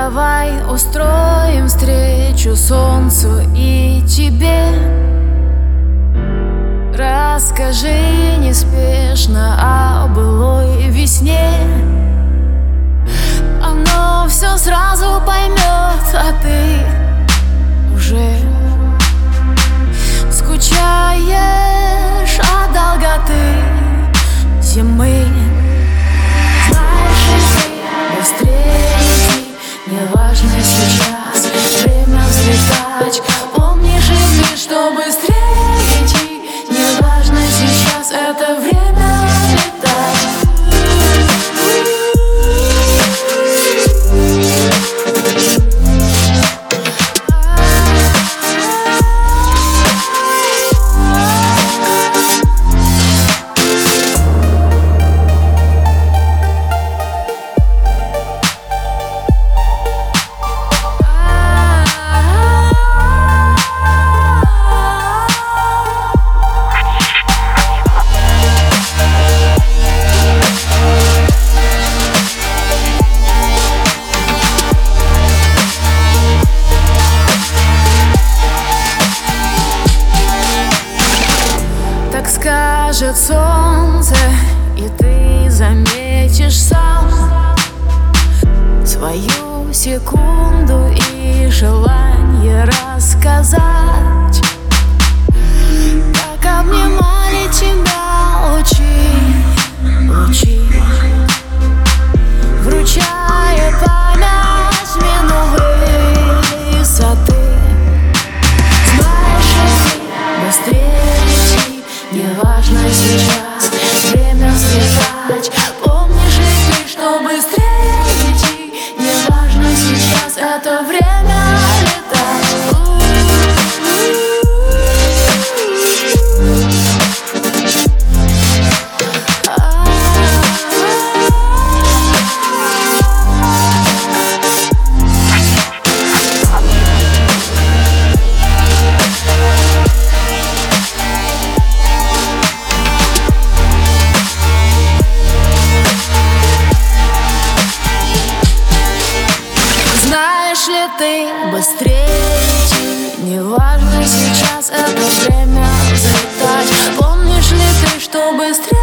Давай устроим встречу солнцу и тебе. Расскажи неспешно о былой весне. Оно все сразу поймет, а ты Не важно сейчас, время взлетать. Скажет солнце И ты заметишь сам Свою секунду и желание рассказать быстрее Не важно сейчас это время взлетать. Помнишь ли ты, что быстрее,